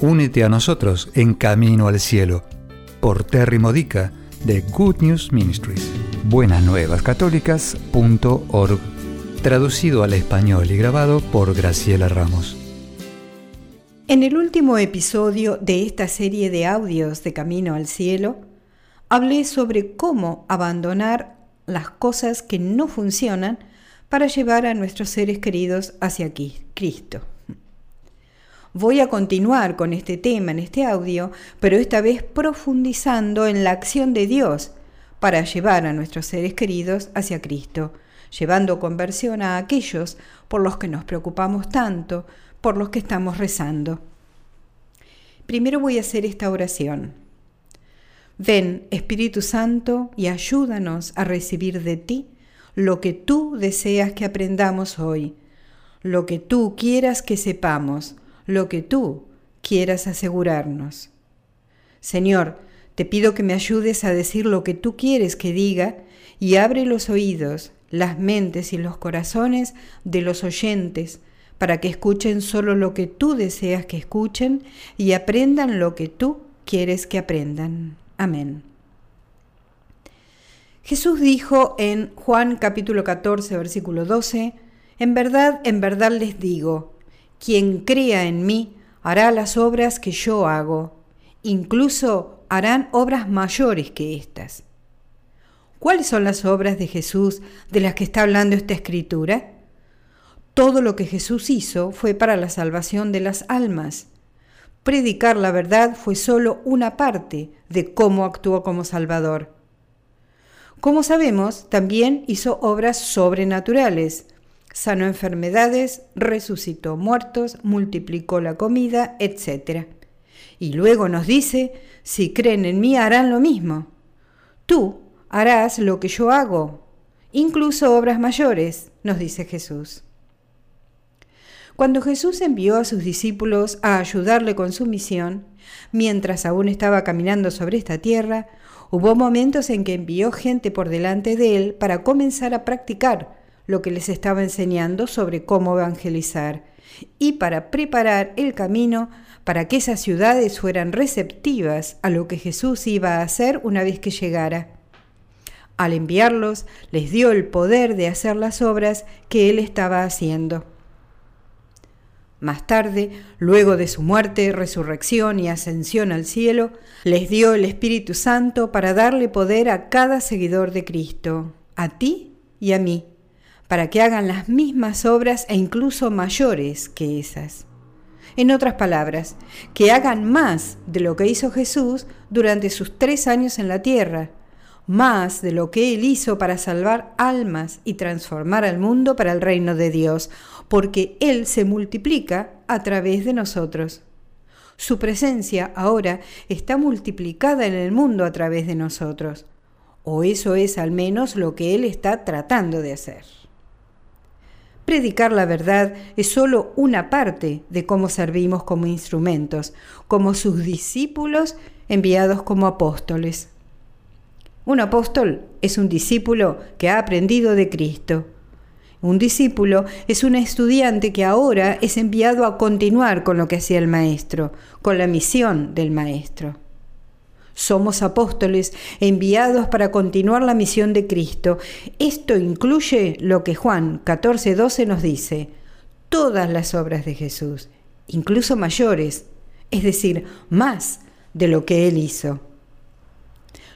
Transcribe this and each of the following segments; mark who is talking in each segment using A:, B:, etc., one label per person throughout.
A: únete a nosotros en Camino al Cielo por Terry Modica de Good News Ministries. Buenasnuevascatólicas.org. Traducido al español y grabado por Graciela Ramos.
B: En el último episodio de esta serie de audios de Camino al Cielo, hablé sobre cómo abandonar las cosas que no funcionan para llevar a nuestros seres queridos hacia aquí, Cristo. Voy a continuar con este tema en este audio, pero esta vez profundizando en la acción de Dios para llevar a nuestros seres queridos hacia Cristo, llevando conversión a aquellos por los que nos preocupamos tanto, por los que estamos rezando. Primero voy a hacer esta oración. Ven, Espíritu Santo, y ayúdanos a recibir de ti lo que tú deseas que aprendamos hoy, lo que tú quieras que sepamos, lo que tú quieras asegurarnos. Señor, te pido que me ayudes a decir lo que tú quieres que diga y abre los oídos, las mentes y los corazones de los oyentes para que escuchen solo lo que tú deseas que escuchen y aprendan lo que tú quieres que aprendan. Amén. Jesús dijo en Juan capítulo 14, versículo 12, En verdad, en verdad les digo, quien crea en mí hará las obras que yo hago, incluso harán obras mayores que estas. ¿Cuáles son las obras de Jesús de las que está hablando esta escritura? Todo lo que Jesús hizo fue para la salvación de las almas. Predicar la verdad fue solo una parte de cómo actuó como Salvador. Como sabemos, también hizo obras sobrenaturales. Sanó enfermedades, resucitó muertos, multiplicó la comida, etc. Y luego nos dice, si creen en mí harán lo mismo. Tú harás lo que yo hago, incluso obras mayores, nos dice Jesús. Cuando Jesús envió a sus discípulos a ayudarle con su misión, mientras aún estaba caminando sobre esta tierra, Hubo momentos en que envió gente por delante de él para comenzar a practicar lo que les estaba enseñando sobre cómo evangelizar y para preparar el camino para que esas ciudades fueran receptivas a lo que Jesús iba a hacer una vez que llegara. Al enviarlos, les dio el poder de hacer las obras que él estaba haciendo. Más tarde, luego de su muerte, resurrección y ascensión al cielo, les dio el Espíritu Santo para darle poder a cada seguidor de Cristo, a ti y a mí, para que hagan las mismas obras e incluso mayores que esas. En otras palabras, que hagan más de lo que hizo Jesús durante sus tres años en la tierra, más de lo que Él hizo para salvar almas y transformar al mundo para el reino de Dios, porque Él se multiplica a través de nosotros. Su presencia ahora está multiplicada en el mundo a través de nosotros, o eso es al menos lo que Él está tratando de hacer. Predicar la verdad es solo una parte de cómo servimos como instrumentos, como sus discípulos enviados como apóstoles. Un apóstol es un discípulo que ha aprendido de Cristo. Un discípulo es un estudiante que ahora es enviado a continuar con lo que hacía el maestro, con la misión del maestro. Somos apóstoles enviados para continuar la misión de Cristo. Esto incluye lo que Juan 14:12 nos dice, todas las obras de Jesús, incluso mayores, es decir, más de lo que Él hizo.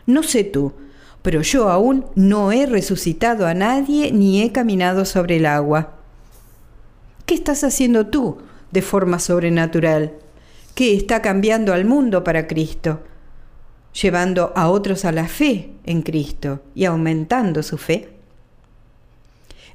B: No sé tú, pero yo aún no he resucitado a nadie ni he caminado sobre el agua. ¿Qué estás haciendo tú de forma sobrenatural? ¿Qué está cambiando al mundo para Cristo? Llevando a otros a la fe en Cristo y aumentando su fe.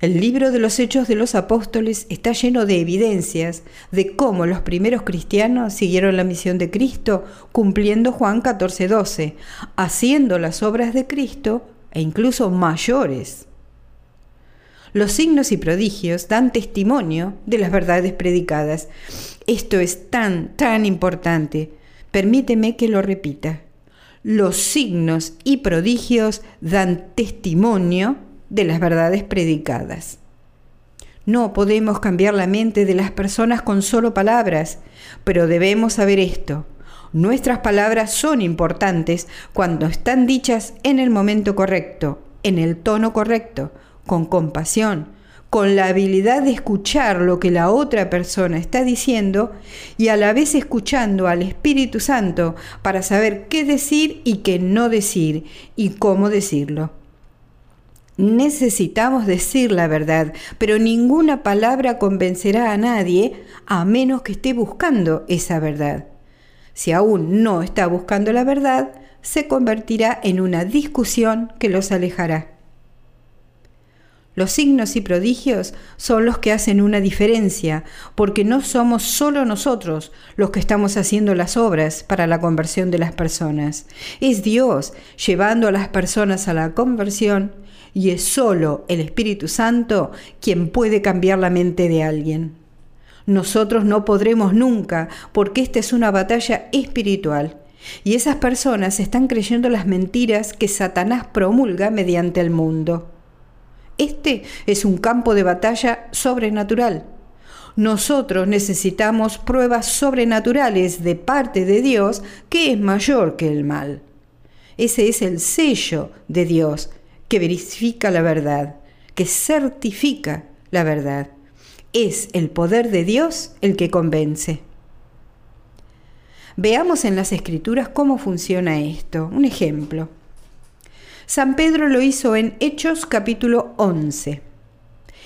B: El libro de los Hechos de los Apóstoles está lleno de evidencias de cómo los primeros cristianos siguieron la misión de Cristo cumpliendo Juan 14:12, haciendo las obras de Cristo e incluso mayores. Los signos y prodigios dan testimonio de las verdades predicadas. Esto es tan, tan importante. Permíteme que lo repita. Los signos y prodigios dan testimonio de las verdades predicadas. No podemos cambiar la mente de las personas con solo palabras, pero debemos saber esto. Nuestras palabras son importantes cuando están dichas en el momento correcto, en el tono correcto, con compasión, con la habilidad de escuchar lo que la otra persona está diciendo y a la vez escuchando al Espíritu Santo para saber qué decir y qué no decir y cómo decirlo. Necesitamos decir la verdad, pero ninguna palabra convencerá a nadie a menos que esté buscando esa verdad. Si aún no está buscando la verdad, se convertirá en una discusión que los alejará. Los signos y prodigios son los que hacen una diferencia, porque no somos solo nosotros los que estamos haciendo las obras para la conversión de las personas. Es Dios llevando a las personas a la conversión y es solo el Espíritu Santo quien puede cambiar la mente de alguien. Nosotros no podremos nunca porque esta es una batalla espiritual y esas personas están creyendo las mentiras que Satanás promulga mediante el mundo. Este es un campo de batalla sobrenatural. Nosotros necesitamos pruebas sobrenaturales de parte de Dios que es mayor que el mal. Ese es el sello de Dios que verifica la verdad, que certifica la verdad. Es el poder de Dios el que convence. Veamos en las escrituras cómo funciona esto. Un ejemplo. San Pedro lo hizo en Hechos capítulo 11.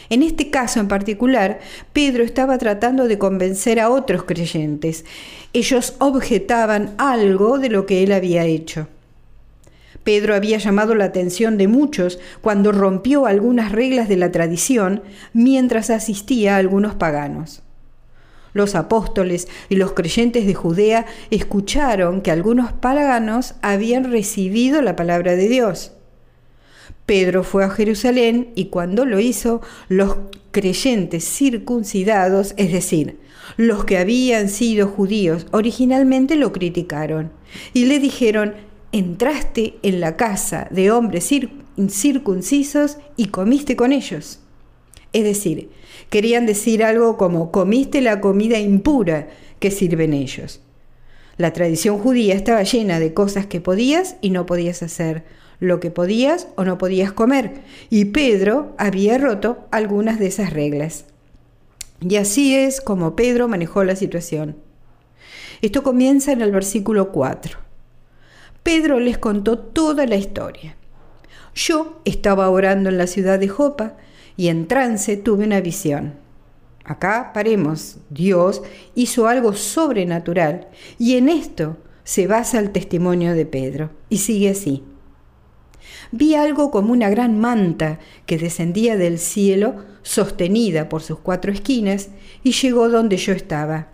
B: En este caso en particular, Pedro estaba tratando de convencer a otros creyentes. Ellos objetaban algo de lo que él había hecho. Pedro había llamado la atención de muchos cuando rompió algunas reglas de la tradición mientras asistía a algunos paganos. Los apóstoles y los creyentes de Judea escucharon que algunos paganos habían recibido la palabra de Dios. Pedro fue a Jerusalén y cuando lo hizo, los creyentes circuncidados, es decir, los que habían sido judíos, originalmente lo criticaron y le dijeron, entraste en la casa de hombres circuncisos y comiste con ellos. Es decir, querían decir algo como comiste la comida impura que sirven ellos. La tradición judía estaba llena de cosas que podías y no podías hacer, lo que podías o no podías comer, y Pedro había roto algunas de esas reglas. Y así es como Pedro manejó la situación. Esto comienza en el versículo 4. Pedro les contó toda la historia. Yo estaba orando en la ciudad de Jopa y en trance tuve una visión. Acá paremos, Dios hizo algo sobrenatural y en esto se basa el testimonio de Pedro. Y sigue así. Vi algo como una gran manta que descendía del cielo, sostenida por sus cuatro esquinas, y llegó donde yo estaba.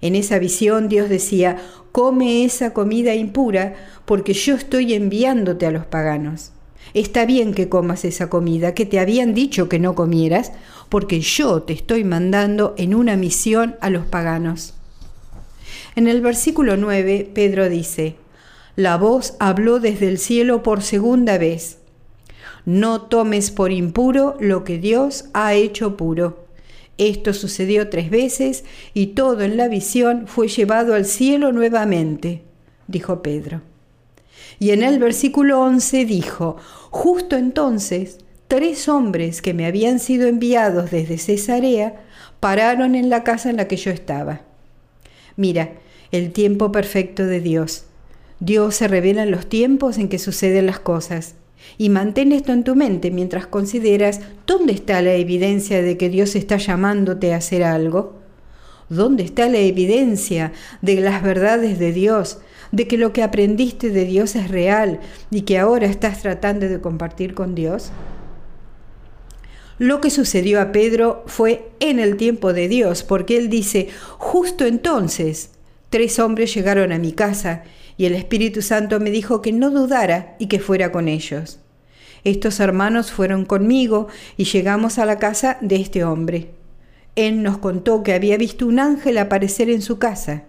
B: En esa visión Dios decía, come esa comida impura porque yo estoy enviándote a los paganos. Está bien que comas esa comida que te habían dicho que no comieras, porque yo te estoy mandando en una misión a los paganos. En el versículo 9, Pedro dice, la voz habló desde el cielo por segunda vez. No tomes por impuro lo que Dios ha hecho puro. Esto sucedió tres veces y todo en la visión fue llevado al cielo nuevamente, dijo Pedro. Y en el versículo 11 dijo, justo entonces, tres hombres que me habían sido enviados desde Cesarea pararon en la casa en la que yo estaba. Mira, el tiempo perfecto de Dios. Dios se revela en los tiempos en que suceden las cosas. Y mantén esto en tu mente mientras consideras dónde está la evidencia de que Dios está llamándote a hacer algo. ¿Dónde está la evidencia de las verdades de Dios, de que lo que aprendiste de Dios es real y que ahora estás tratando de compartir con Dios? Lo que sucedió a Pedro fue en el tiempo de Dios, porque él dice, justo entonces tres hombres llegaron a mi casa y el Espíritu Santo me dijo que no dudara y que fuera con ellos. Estos hermanos fueron conmigo y llegamos a la casa de este hombre. Él nos contó que había visto un ángel aparecer en su casa,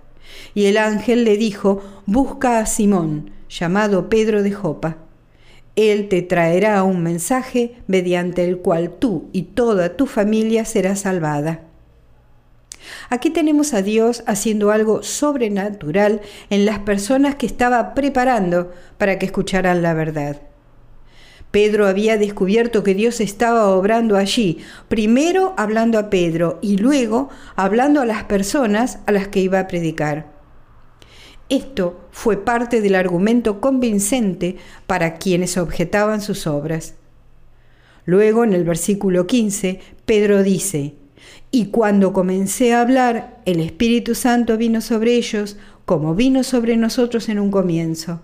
B: y el ángel le dijo, busca a Simón, llamado Pedro de Jopa. Él te traerá un mensaje mediante el cual tú y toda tu familia será salvada. Aquí tenemos a Dios haciendo algo sobrenatural en las personas que estaba preparando para que escucharan la verdad. Pedro había descubierto que Dios estaba obrando allí, primero hablando a Pedro y luego hablando a las personas a las que iba a predicar. Esto fue parte del argumento convincente para quienes objetaban sus obras. Luego, en el versículo 15, Pedro dice, Y cuando comencé a hablar, el Espíritu Santo vino sobre ellos, como vino sobre nosotros en un comienzo.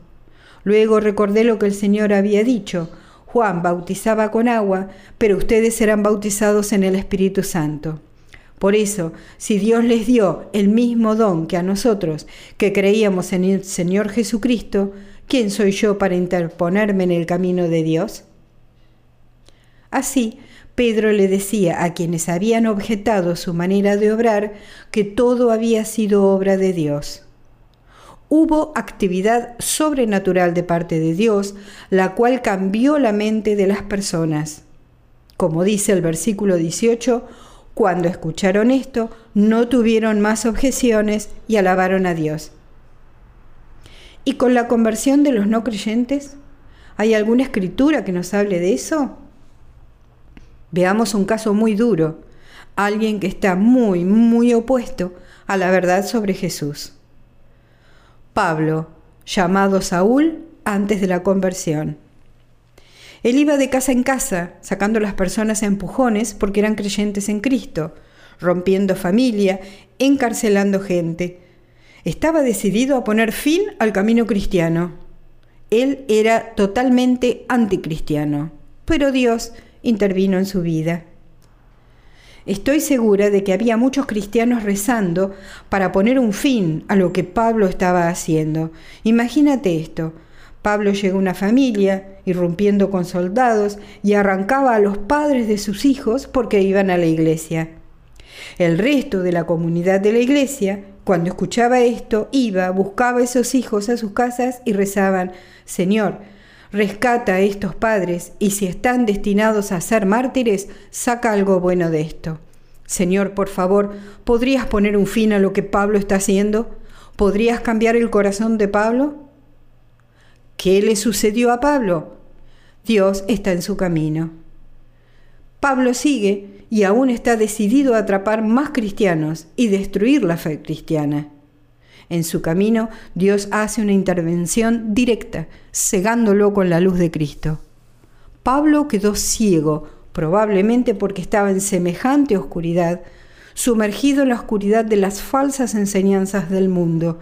B: Luego recordé lo que el Señor había dicho, Juan bautizaba con agua, pero ustedes serán bautizados en el Espíritu Santo. Por eso, si Dios les dio el mismo don que a nosotros, que creíamos en el Señor Jesucristo, ¿quién soy yo para interponerme en el camino de Dios? Así, Pedro le decía a quienes habían objetado su manera de obrar que todo había sido obra de Dios hubo actividad sobrenatural de parte de Dios, la cual cambió la mente de las personas. Como dice el versículo 18, cuando escucharon esto, no tuvieron más objeciones y alabaron a Dios. ¿Y con la conversión de los no creyentes? ¿Hay alguna escritura que nos hable de eso? Veamos un caso muy duro, alguien que está muy, muy opuesto a la verdad sobre Jesús. Pablo, llamado Saúl antes de la conversión. Él iba de casa en casa, sacando a las personas a empujones porque eran creyentes en Cristo, rompiendo familia, encarcelando gente. Estaba decidido a poner fin al camino cristiano. Él era totalmente anticristiano, pero Dios intervino en su vida. Estoy segura de que había muchos cristianos rezando para poner un fin a lo que Pablo estaba haciendo. Imagínate esto. Pablo llegó a una familia, irrumpiendo con soldados, y arrancaba a los padres de sus hijos porque iban a la iglesia. El resto de la comunidad de la iglesia, cuando escuchaba esto, iba, buscaba a esos hijos a sus casas y rezaban, Señor, rescata a estos padres y si están destinados a ser mártires, saca algo bueno de esto. Señor, por favor, ¿podrías poner un fin a lo que Pablo está haciendo? ¿Podrías cambiar el corazón de Pablo? ¿Qué le sucedió a Pablo? Dios está en su camino. Pablo sigue y aún está decidido a atrapar más cristianos y destruir la fe cristiana. En su camino, Dios hace una intervención directa, cegándolo con la luz de Cristo. Pablo quedó ciego, probablemente porque estaba en semejante oscuridad, sumergido en la oscuridad de las falsas enseñanzas del mundo,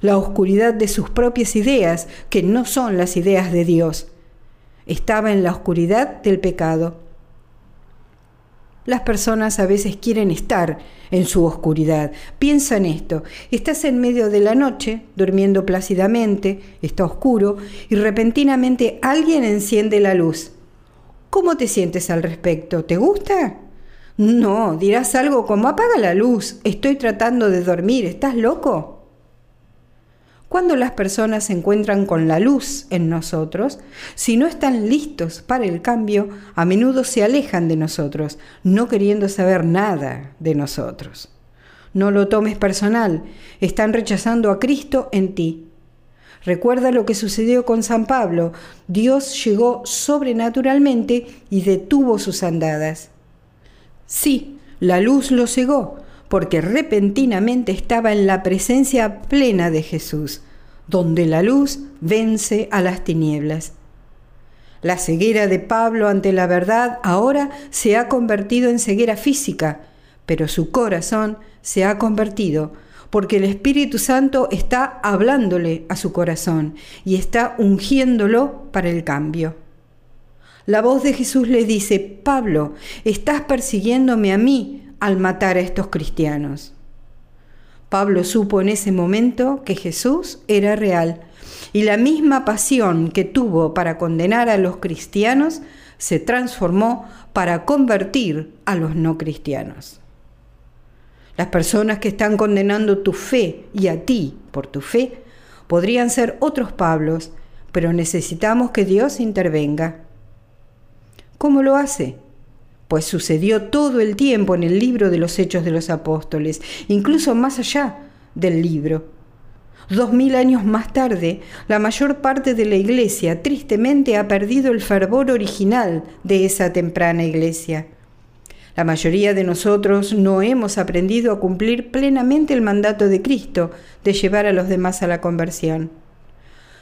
B: la oscuridad de sus propias ideas, que no son las ideas de Dios. Estaba en la oscuridad del pecado. Las personas a veces quieren estar en su oscuridad. Piensa en esto. Estás en medio de la noche, durmiendo plácidamente, está oscuro, y repentinamente alguien enciende la luz. ¿Cómo te sientes al respecto? ¿Te gusta? No, dirás algo como apaga la luz, estoy tratando de dormir, ¿estás loco? Cuando las personas se encuentran con la luz en nosotros, si no están listos para el cambio, a menudo se alejan de nosotros, no queriendo saber nada de nosotros. No lo tomes personal, están rechazando a Cristo en ti. Recuerda lo que sucedió con San Pablo. Dios llegó sobrenaturalmente y detuvo sus andadas. Sí, la luz lo cegó, porque repentinamente estaba en la presencia plena de Jesús, donde la luz vence a las tinieblas. La ceguera de Pablo ante la verdad ahora se ha convertido en ceguera física, pero su corazón se ha convertido porque el Espíritu Santo está hablándole a su corazón y está ungiéndolo para el cambio. La voz de Jesús le dice, Pablo, estás persiguiéndome a mí al matar a estos cristianos. Pablo supo en ese momento que Jesús era real y la misma pasión que tuvo para condenar a los cristianos se transformó para convertir a los no cristianos. Las personas que están condenando tu fe y a ti por tu fe podrían ser otros Pablos, pero necesitamos que Dios intervenga. ¿Cómo lo hace? Pues sucedió todo el tiempo en el libro de los Hechos de los Apóstoles, incluso más allá del libro. Dos mil años más tarde, la mayor parte de la iglesia tristemente ha perdido el fervor original de esa temprana iglesia. La mayoría de nosotros no hemos aprendido a cumplir plenamente el mandato de Cristo de llevar a los demás a la conversión.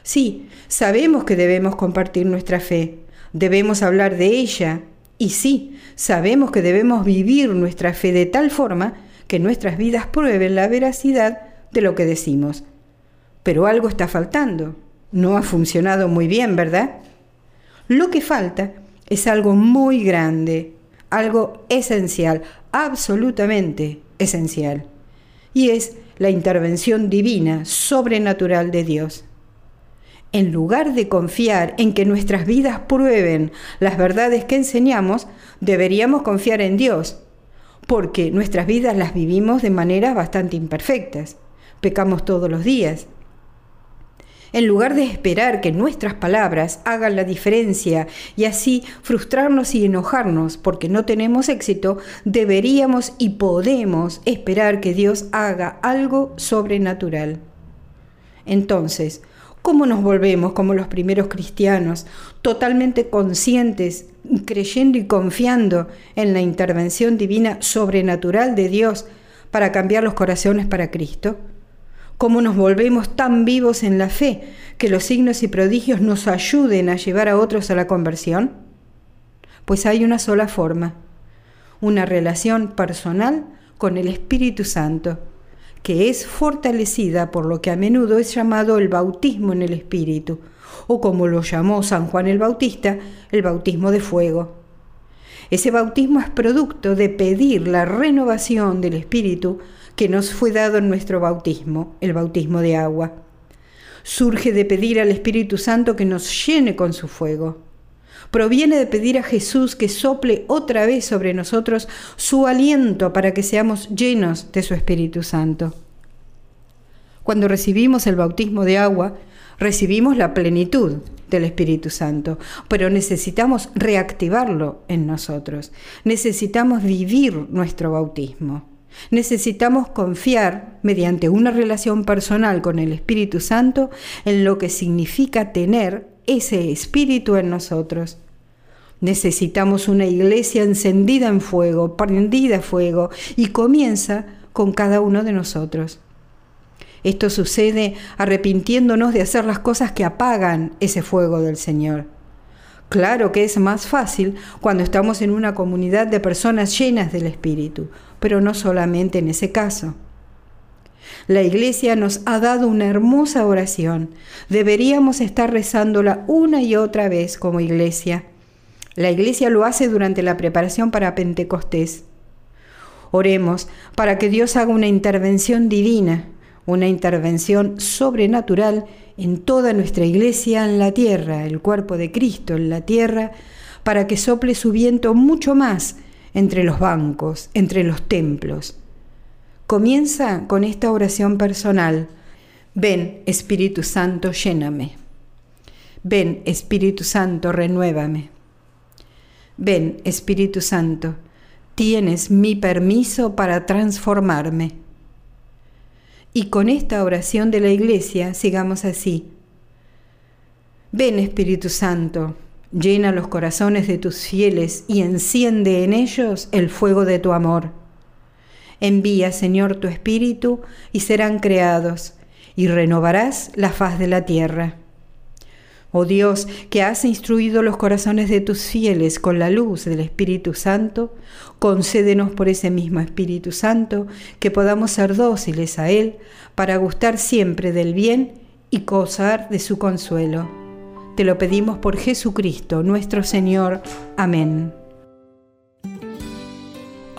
B: Sí, sabemos que debemos compartir nuestra fe, debemos hablar de ella, y sí, sabemos que debemos vivir nuestra fe de tal forma que nuestras vidas prueben la veracidad de lo que decimos. Pero algo está faltando. No ha funcionado muy bien, ¿verdad? Lo que falta es algo muy grande, algo esencial, absolutamente esencial. Y es la intervención divina, sobrenatural de Dios. En lugar de confiar en que nuestras vidas prueben las verdades que enseñamos, deberíamos confiar en Dios, porque nuestras vidas las vivimos de maneras bastante imperfectas. Pecamos todos los días, en lugar de esperar que nuestras palabras hagan la diferencia y así frustrarnos y enojarnos porque no tenemos éxito, deberíamos y podemos esperar que Dios haga algo sobrenatural. Entonces, ¿cómo nos volvemos como los primeros cristianos, totalmente conscientes, creyendo y confiando en la intervención divina sobrenatural de Dios para cambiar los corazones para Cristo? cómo nos volvemos tan vivos en la fe que los signos y prodigios nos ayuden a llevar a otros a la conversión? Pues hay una sola forma, una relación personal con el Espíritu Santo, que es fortalecida por lo que a menudo es llamado el bautismo en el Espíritu, o como lo llamó San Juan el Bautista, el bautismo de fuego. Ese bautismo es producto de pedir la renovación del Espíritu que nos fue dado en nuestro bautismo, el bautismo de agua. Surge de pedir al Espíritu Santo que nos llene con su fuego. Proviene de pedir a Jesús que sople otra vez sobre nosotros su aliento para que seamos llenos de su Espíritu Santo. Cuando recibimos el bautismo de agua, recibimos la plenitud del Espíritu Santo, pero necesitamos reactivarlo en nosotros. Necesitamos vivir nuestro bautismo. Necesitamos confiar, mediante una relación personal con el Espíritu Santo, en lo que significa tener ese Espíritu en nosotros. Necesitamos una iglesia encendida en fuego, prendida a fuego, y comienza con cada uno de nosotros. Esto sucede arrepintiéndonos de hacer las cosas que apagan ese fuego del Señor. Claro que es más fácil cuando estamos en una comunidad de personas llenas del Espíritu, pero no solamente en ese caso. La Iglesia nos ha dado una hermosa oración. Deberíamos estar rezándola una y otra vez como Iglesia. La Iglesia lo hace durante la preparación para Pentecostés. Oremos para que Dios haga una intervención divina, una intervención sobrenatural en toda nuestra iglesia en la tierra, el cuerpo de Cristo en la tierra, para que sople su viento mucho más entre los bancos, entre los templos. Comienza con esta oración personal. Ven, Espíritu Santo, lléname. Ven, Espíritu Santo, renuévame. Ven, Espíritu Santo, tienes mi permiso para transformarme. Y con esta oración de la iglesia sigamos así. Ven Espíritu Santo, llena los corazones de tus fieles y enciende en ellos el fuego de tu amor. Envía, Señor, tu Espíritu y serán creados, y renovarás la faz de la tierra. Oh Dios, que has instruido los corazones de tus fieles con la luz del Espíritu Santo, concédenos por ese mismo Espíritu Santo que podamos ser dóciles a Él para gustar siempre del bien y gozar de su consuelo. Te lo pedimos por Jesucristo, nuestro Señor. Amén.